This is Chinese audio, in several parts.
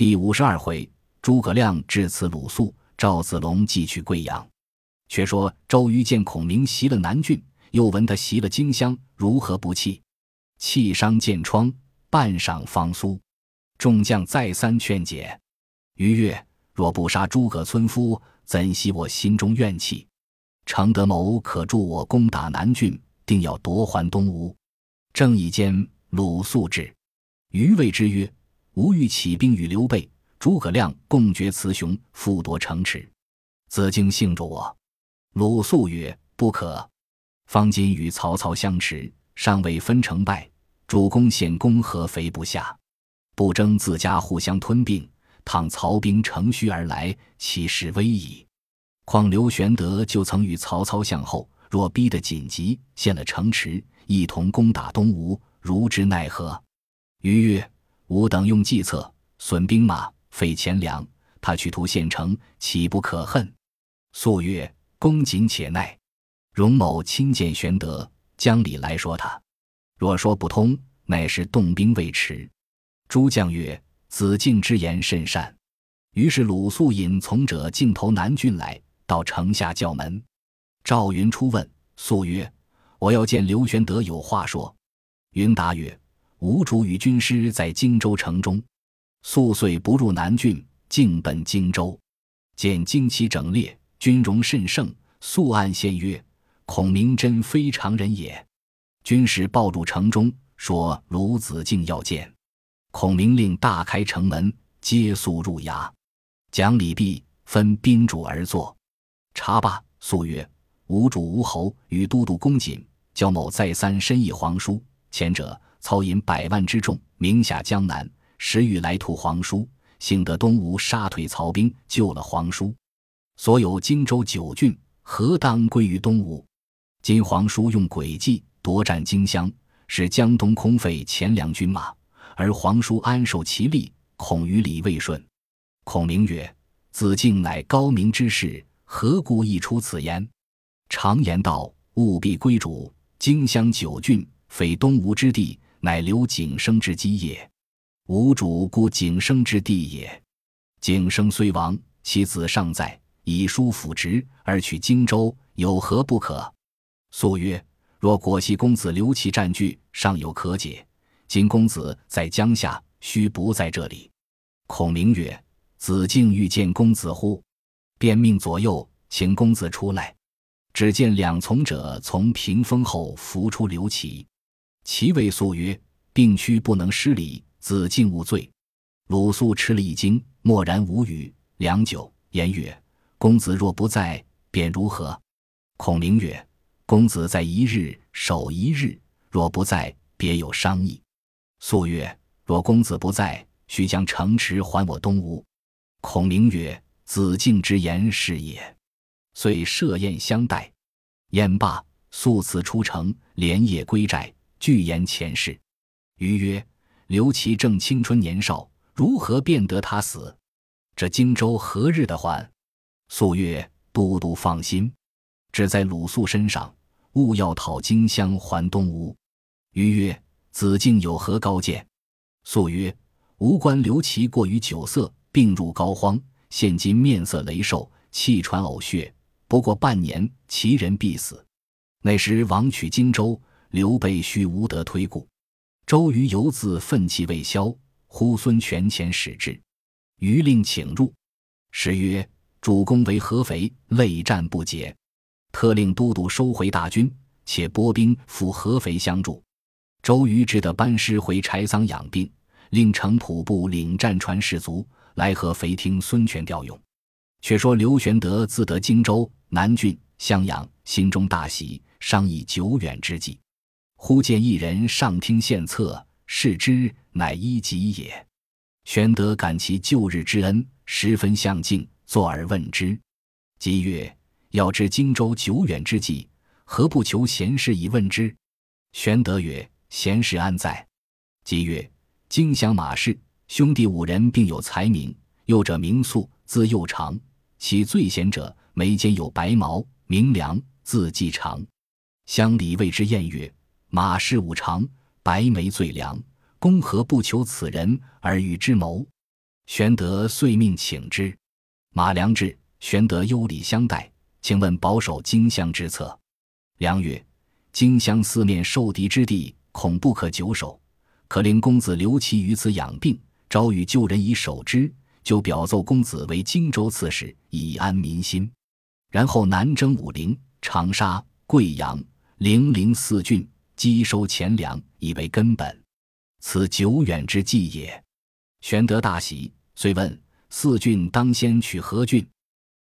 第五十二回，诸葛亮致辞鲁肃，赵子龙寄去贵阳。却说周瑜见孔明袭了南郡，又闻他袭了荆襄，如何不气？气伤箭疮，半晌方苏。众将再三劝解。于曰：“若不杀诸葛村夫，怎息我心中怨气？程德谋可助我攻打南郡，定要夺还东吴。”正义间，鲁肃至，余谓之曰。吾欲起兵与刘备、诸葛亮共决雌雄，复夺城池。子敬信着我。鲁肃曰：“不可。方今与曹操相持，尚未分成败，主公显公何肥不下，不争自家互相吞并。倘曹兵乘虚而来，其势危矣。况刘玄德就曾与曹操相后，若逼得紧急，陷了城池，一同攻打东吴，如之奈何？”余曰。吾等用计策，损兵马，费钱粮，他去图县城，岂不可恨？素曰：“公谨且耐。”荣某亲见玄德，将礼来说他。若说不通，乃是动兵未迟。诸将曰：“子敬之言甚善。”于是鲁肃引从者径投南郡来，到城下叫门。赵云出问，肃曰：“我要见刘玄德，有话说。”云答曰。吴主与军师在荆州城中，宿遂不入南郡，径奔荆州。见旌旗整列，军容甚盛。素暗献曰：“孔明真非常人也。”军士报入城中，说鲁子敬要见。孔明令大开城门，接宿入衙。讲礼毕，分宾主而坐。茶罢，宿曰：“吴主吴侯与都督公瑾、焦某再三申议皇叔，前者。”操引百万之众，名下江南，时欲来图皇叔，幸得东吴杀退曹兵，救了皇叔。所有荆州九郡，何当归于东吴？今皇叔用诡计夺占荆襄，使江东空废钱粮军马，而皇叔安守其利，恐于礼未顺。孔明曰：“子敬乃高明之士，何故一出此言？常言道：务必归主。荆襄九郡，非东吴之地。”乃留景生之基业，吾主故景生之地也。景生虽亡，其子尚在，以叔辅职而取荆州，有何不可？素曰：若果系公子刘琦占据，尚有可解。今公子在江夏，须不在这里。孔明曰：子敬欲见公子乎？便命左右请公子出来。只见两从者从屏风后扶出刘琦。其谓肃曰：“病躯不能失礼，子敬勿罪。”鲁肃吃了一惊，默然无语。良久，言曰：“公子若不在，便如何？”孔明曰：“公子在一日，守一日；若不在，别有商议。”肃曰：“若公子不在，须将城池还我东吴。”孔明曰：“子敬之言是也。”遂设宴相待。宴罢，肃辞出城，连夜归寨。具言前世，余曰：“刘琦正青春年少，如何便得他死？这荆州何日的还？”肃曰：“都督放心，只在鲁肃身上，勿要讨荆襄还东吴。”余曰：“子敬有何高见？”肃曰：“吾观刘琦过于酒色，病入膏肓，现今面色羸瘦，气喘呕血，不过半年，其人必死。那时王取荆州。”刘备须无得推故，周瑜犹自愤气未消，呼孙权前使至，瑜令请入。时曰：“主公为合肥，累战不捷，特令都督收回大军，且拨兵赴合肥相助。”周瑜只得班师回柴桑养病，令程普部领战船士卒来合肥听孙权调用。却说刘玄德自得荆州、南郡、襄阳，心中大喜，商议久远之计。忽见一人上听献策，视之乃一己也。玄德感其旧日之恩，十分相敬，坐而问之。即曰：“要知荆州久远之计，何不求贤士以问之？”玄德曰：“贤士安在？”即曰：“荆襄马氏兄弟五人，并有才名。幼者名肃，字幼长；其最贤者，眉间有白毛，名良，字季长。乡里谓之艳曰。”马氏五常，白眉最良，公何不求此人而与之谋？玄德遂命请之。马良至，玄德优礼相待，请问保守荆襄之策。良曰：“荆襄四面受敌之地，恐不可久守，可令公子留其于此养病，招与旧人以守之。就表奏公子为荆州刺史，以安民心。然后南征武陵、长沙、贵阳、零陵四郡，积收钱粮，以为根本。此久远之计也。”玄德大喜，遂问：“四郡当先取何郡？”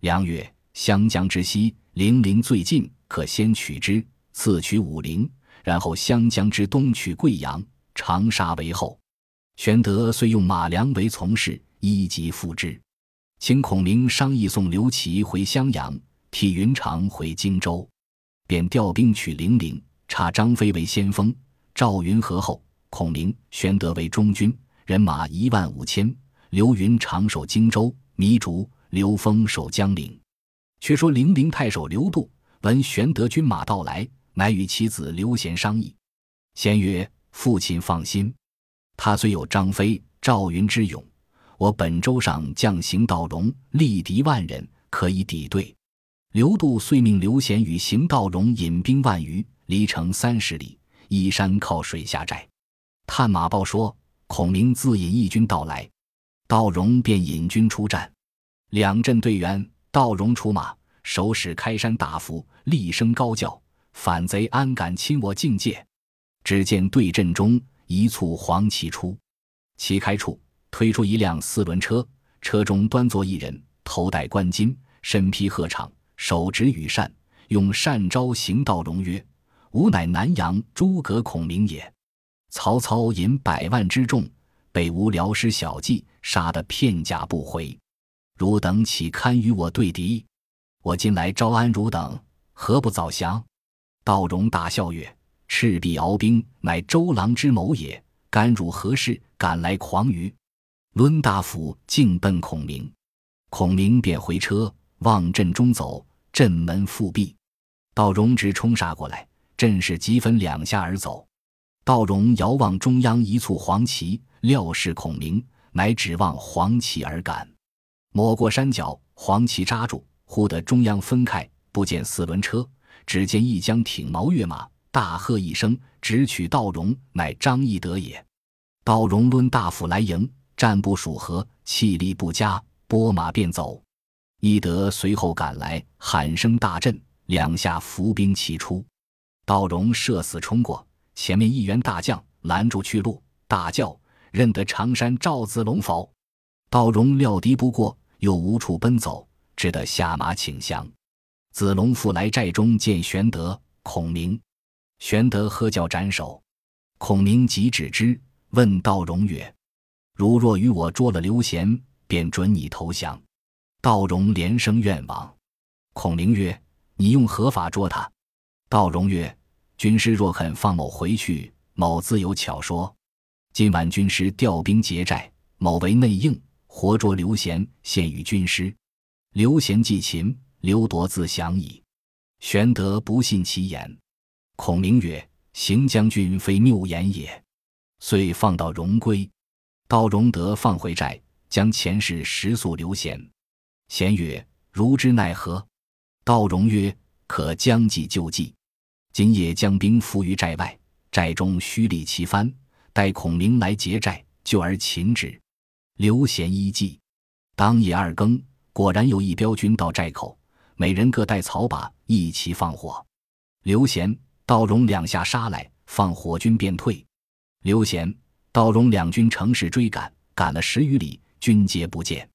良曰：“湘江之西，零陵最近。”可先取之，次取武陵，然后湘江之东取贵阳、长沙为后。玄德遂用马良为从事，一级复之。请孔明商议送刘琦回襄阳，替云长回荆州，便调兵取零陵，差张飞为先锋，赵云和后，孔明、玄德为中军，人马一万五千。刘云长守荆州，糜竺、刘封守江陵。却说零陵太守刘度。闻玄德军马到来，乃与其子刘贤商议。贤曰：“父亲放心，他虽有张飞、赵云之勇，我本州上将邢道荣力敌万人，可以抵对。”刘度遂命刘贤与邢道荣引兵万余，离城三十里，依山靠水下寨。探马报说，孔明自引义军到来，道荣便引军出战。两阵对员，道荣出马。手使开山大斧，厉声高叫：“反贼安敢侵我境界！”只见对阵中一簇黄旗出，旗开处推出一辆四轮车，车中端坐一人，头戴冠巾，身披鹤氅，手执羽扇，用扇招邢道荣曰：“吾乃南阳诸葛孔明也。曹操引百万之众，被吾辽师小计杀得片甲不回，汝等岂堪与我对敌？”我今来招安汝等，何不早降？道荣大笑曰：“赤壁鏖兵，乃周郎之谋也。干汝何事？敢来狂于？”抡大斧径奔孔明。孔明便回车，望阵中走，阵门复闭。道荣直冲杀过来，阵势急分两下而走。道荣遥望中央一簇黄旗，料是孔明，乃指望黄旗而赶。抹过山脚，黄旗扎住。忽得中央分开，不见四轮车，只见一将挺矛跃马，大喝一声，直取道荣，乃张翼德也。道荣抡大斧来迎，战不数合，气力不佳，拨马便走。翼德随后赶来，喊声大震，两下伏兵齐出。道荣射死冲过，前面一员大将拦住去路，大叫：“认得常山赵子龙否？”道荣料敌不过，又无处奔走。只得下马请降。子龙复来寨中见玄德、孔明。玄德喝叫斩首。孔明即止之，问道荣曰：“如若与我捉了刘贤，便准你投降。”道荣连声愿往。孔明曰：“你用何法捉他？”道荣曰：“军师若肯放某回去，某自有巧说。今晚军师调兵劫寨，某为内应，活捉刘贤，献与军师。”刘贤既擒，刘铎自降矣。玄德不信其言。孔明曰：“行将军非谬言也。”遂放道荣归。道荣德放回寨，将前事实诉刘贤。贤曰：“如之奈何？”道荣曰：“可将计就计。今夜将兵伏于寨外，寨中虚立旗幡，待孔明来劫寨，就而擒之。”刘贤依计。当夜二更。果然有一彪军到寨口，每人各带草把，一齐放火。刘贤、道荣两下杀来，放火军便退。刘贤、道荣两军乘势追赶，赶了十余里，军皆不见。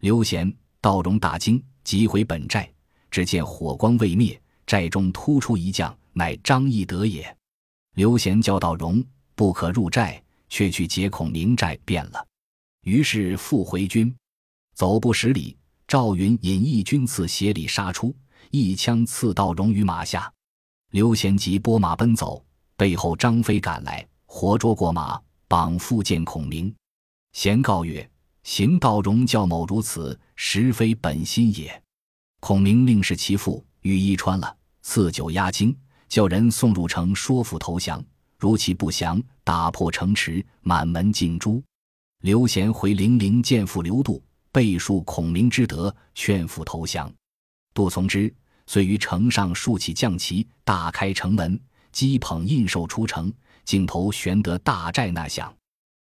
刘贤、道荣大惊，急回本寨，只见火光未灭，寨中突出一将，乃张翼德也。刘贤叫道荣不可入寨，却去劫孔明寨便了。于是复回军，走不十里。赵云引义军刺斜里杀出，一枪刺道荣于马下。刘贤急拨马奔走，背后张飞赶来，活捉过马，绑缚见孔明。贤告曰：“行道荣教某如此，实非本心也。”孔明令是其父，羽衣穿了，赐酒压惊，叫人送入城说服投降。如其不降，打破城池，满门尽诛。刘贤回零陵见父刘度，背述孔明之德，劝父投降。杜从之，遂于城上竖起将旗，大开城门，击捧印绶出城，竟投玄德大寨纳降。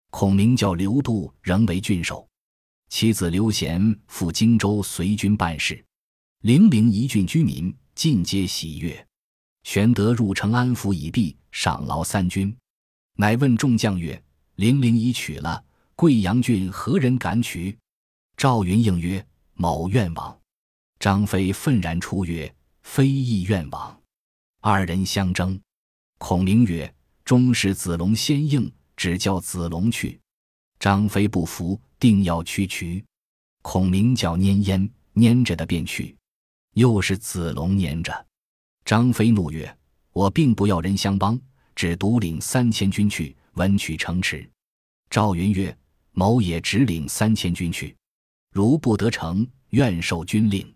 孔明叫刘度仍为郡守，其子刘贤赴荆州随军办事。零陵一郡居民尽皆喜悦。玄德入城安抚已毕，赏劳三军，乃问众将曰：“零陵已取了，贵阳郡何人敢取？”赵云应曰：“某愿往。”张飞愤然出曰：“非亦愿往。”二人相争。孔明曰：“终是子龙先应，只叫子龙去。”张飞不服，定要驱渠。孔明叫拈烟，拈着的便去。又是子龙拈着。张飞怒曰：“我并不要人相帮，只独领三千军去，稳取城池。”赵云曰：“某也只领三千军去，如不得城，愿受军令。”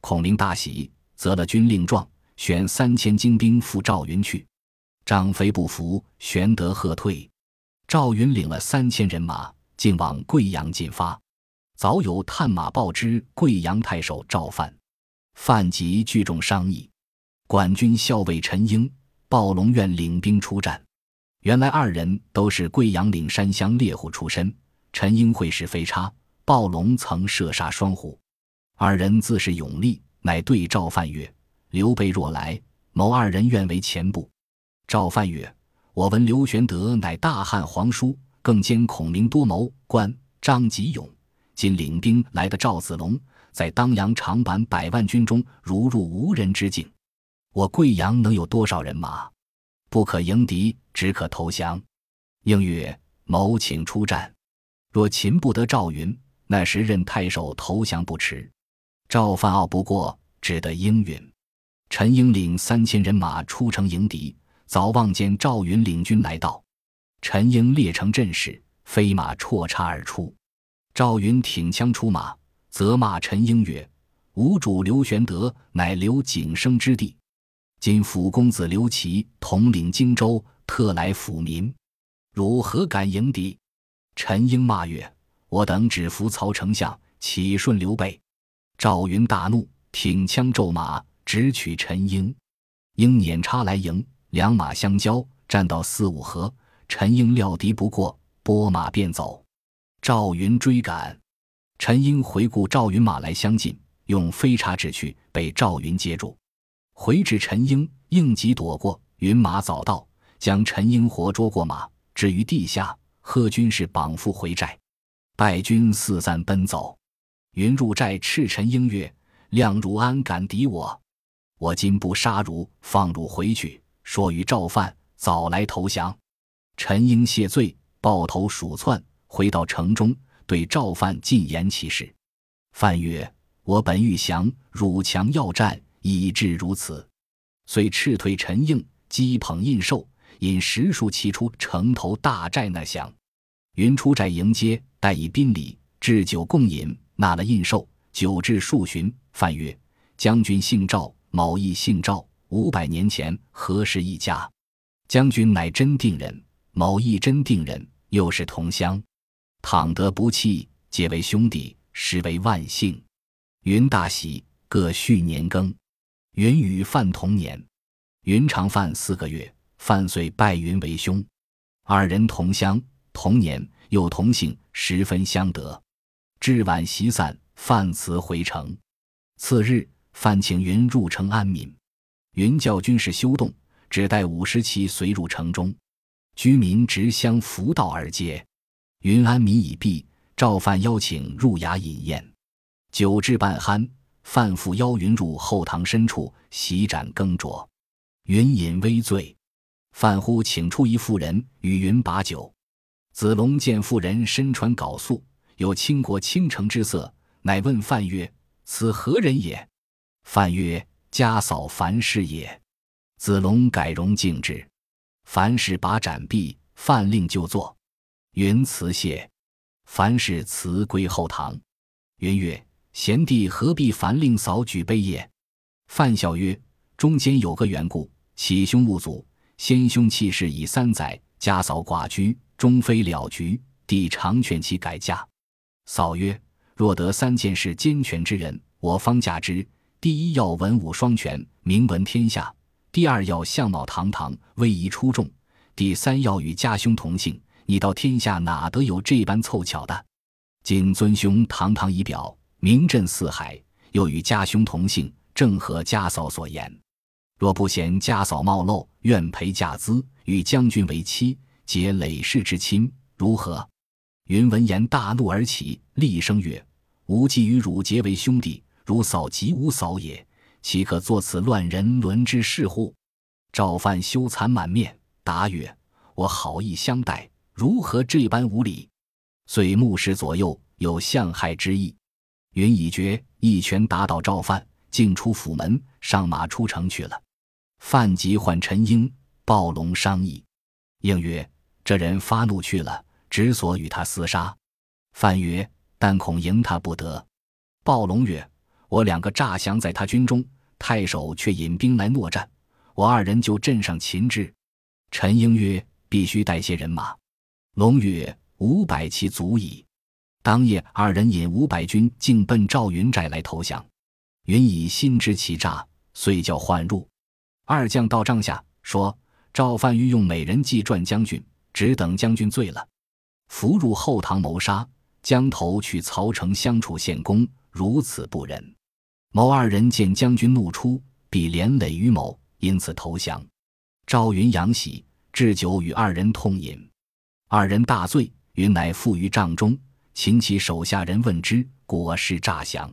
孔明大喜，择了军令状，选三千精兵赴赵云去。张飞不服，玄德喝退。赵云领了三千人马，竟往贵阳进发。早有探马报知贵阳太守赵范，范即聚众商议。管军校尉陈英、暴龙愿领兵出战。原来二人都是贵阳岭山乡猎户出身。陈英会使飞叉，暴龙曾射杀双虎。二人自是勇力，乃对赵范曰：“刘备若来，某二人愿为前部。”赵范曰：“我闻刘玄德乃大汉皇叔，更兼孔明多谋。关张吉勇，今领兵来的赵子龙，在当阳长坂百万军中，如入无人之境。”我贵阳能有多少人马？不可迎敌，只可投降。应曰：“某请出战。若擒不得赵云，那时任太守投降不迟。”赵范傲不过，只得应允。陈英领三千人马出城迎敌，早望见赵云领军来到。陈英列成阵势，飞马绰插而出。赵云挺枪出马，责骂陈英曰：“吾主刘玄德乃刘景升之弟。”今辅公子刘琦统领荆州，特来抚民，汝何敢迎敌？陈英骂曰：“我等只服曹丞相，岂顺刘备？”赵云大怒，挺枪骤马，直取陈英。英撵插来迎，两马相交，战到四五合，陈英料敌不过，拨马便走。赵云追赶，陈英回顾赵云马来相近，用飞叉指去，被赵云接住。回至陈英，应急躲过，云马早到，将陈英活捉过马，置于地下，贺军士绑缚回寨，败军四散奔走。云入寨斥陈英曰：“亮汝安敢敌我？我今不杀汝，放汝回去，说与赵范早来投降。”陈英谢罪，抱头鼠窜，回到城中，对赵范进言其事。范曰：“我本欲降，汝强要战。”以至如此，遂斥退陈应，击捧印绶，引十数骑出城头大寨那厢。云出寨迎接，待以宾礼，置酒共饮，纳了印绶。酒至数巡，范曰：“将军姓赵，某亦姓赵。五百年前何时一家？将军乃真定人，某亦真定人，又是同乡。倘得不弃，结为兄弟，实为万幸。”云大喜，各续年庚。云与范同年，云长范四个月，范遂拜云为兄。二人同乡同年，又同姓，十分相得。至晚席散，范辞回城。次日，范请云入城安民。云教军士休动，只带五十骑随入城中。居民执香扶道而接。云安民已毕，赵范邀请入衙饮宴，酒至半酣。范父邀云入后堂深处，席盏羹酌。云饮微醉，范呼请出一妇人与云把酒。子龙见妇人身穿缟素，有倾国倾城之色，乃问范曰：“此何人也？”范曰：“家嫂樊氏也。”子龙改容敬之。樊氏把盏毕，范令就坐。云辞谢，樊氏辞归后堂。云曰。贤弟何必烦令嫂举杯也？范笑曰：“中间有个缘故，启兄勿阻。先兄弃世已三载，家嫂寡居，终非了局。弟常劝其改嫁。嫂曰：“若得三件事兼全之人，我方嫁之。第一要文武双全，名闻天下；第二要相貌堂堂，威仪出众；第三要与家兄同姓。你到天下哪得有这般凑巧的？今尊兄堂堂仪表，名震四海，又与家兄同姓，正合家嫂所言。若不嫌家嫂貌陋，愿陪嫁资，与将军为妻，结累世之亲，如何？”云闻言大怒而起，厉声曰：“吾既与汝结为兄弟，汝嫂即吾嫂也，岂可作此乱人伦之事乎？”赵范羞惭满面，答曰：“我好意相待，如何这般无礼？”遂目视左右，有相害之意。云已决，一拳打倒赵范，径出府门，上马出城去了。范即唤陈英、暴龙商议，应曰：“这人发怒去了。”只所与他厮杀，范曰：“但恐赢他不得。”暴龙曰：“我两个诈降在他军中，太守却引兵来搦战，我二人就镇上擒之。”陈英曰：“必须带些人马。”龙曰：“五百骑足矣。”当夜，二人引五百军径奔赵云寨来投降。云以心知其诈，遂叫唤入。二将到帐下，说：“赵范欲用美人计赚将军，只等将军醉了。”伏入后堂谋杀，将头去曹城相处献功，如此不仁。某二人见将军怒出，必连累于某，因此投降。赵云仰喜，置酒与二人痛饮，二人大醉。云乃附于帐中，请其手下人问之，果是诈降。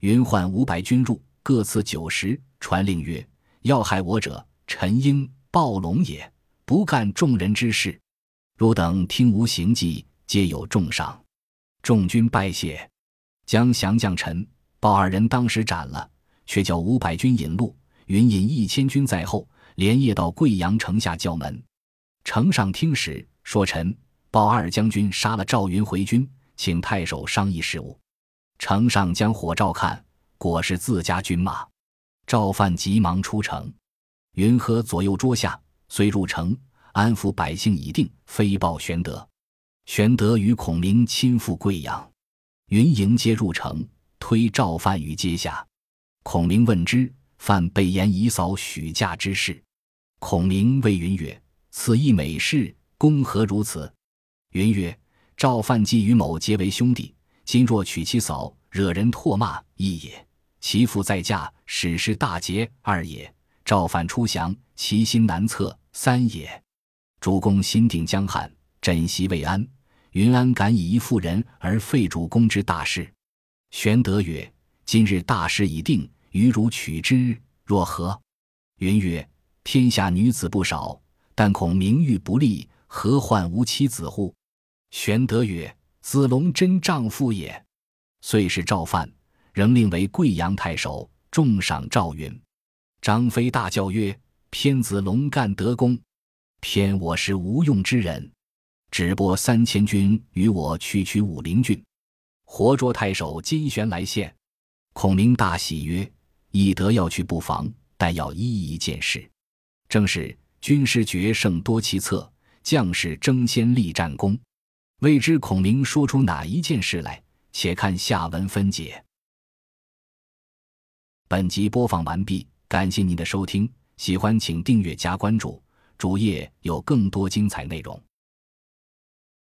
云唤五百军入，各赐酒食，传令曰：“要害我者，陈英、暴龙也，不干众人之事。”汝等听吾行迹，皆有重赏。众军拜谢，将降将陈、鲍二人当时斩了，却叫五百军引路，云引一千军在后，连夜到贵阳城下叫门。城上听使说，陈、鲍二将军杀了赵云回军，请太守商议事务。城上将火照看，果是自家军马。赵范急忙出城，云喝左右桌下，遂入城。安抚百姓已定，飞报玄德。玄德与孔明亲赴贵阳，云迎接入城，推赵范于阶下。孔明问之，范备言以扫许嫁之事。孔明谓云曰：“此亦美事，公何如此？”云曰：“赵范既与某结为兄弟，今若娶其嫂，惹人唾骂，一也；其父再嫁，使事大捷，二也；赵范出降，其心难测，三也。”主公心定江汉，枕席未安，云安敢以一妇人而废主公之大事？玄德曰：“今日大事已定，余如取之，若何？”云曰：“天下女子不少，但恐名誉不立，何患无妻子乎？”玄德曰：“子龙真丈夫也。”遂是赵范，仍令为贵阳太守，重赏赵云。张飞大叫曰：“偏子龙干得功！”偏我是无用之人，只拨三千军与我去取武陵郡，活捉太守金旋来献。孔明大喜曰：“翼德要去不防，但要一一见事。”正是军师决胜多奇策，将士争先立战功。未知孔明说出哪一件事来？且看下文分解。本集播放完毕，感谢您的收听，喜欢请订阅加关注。主页有更多精彩内容。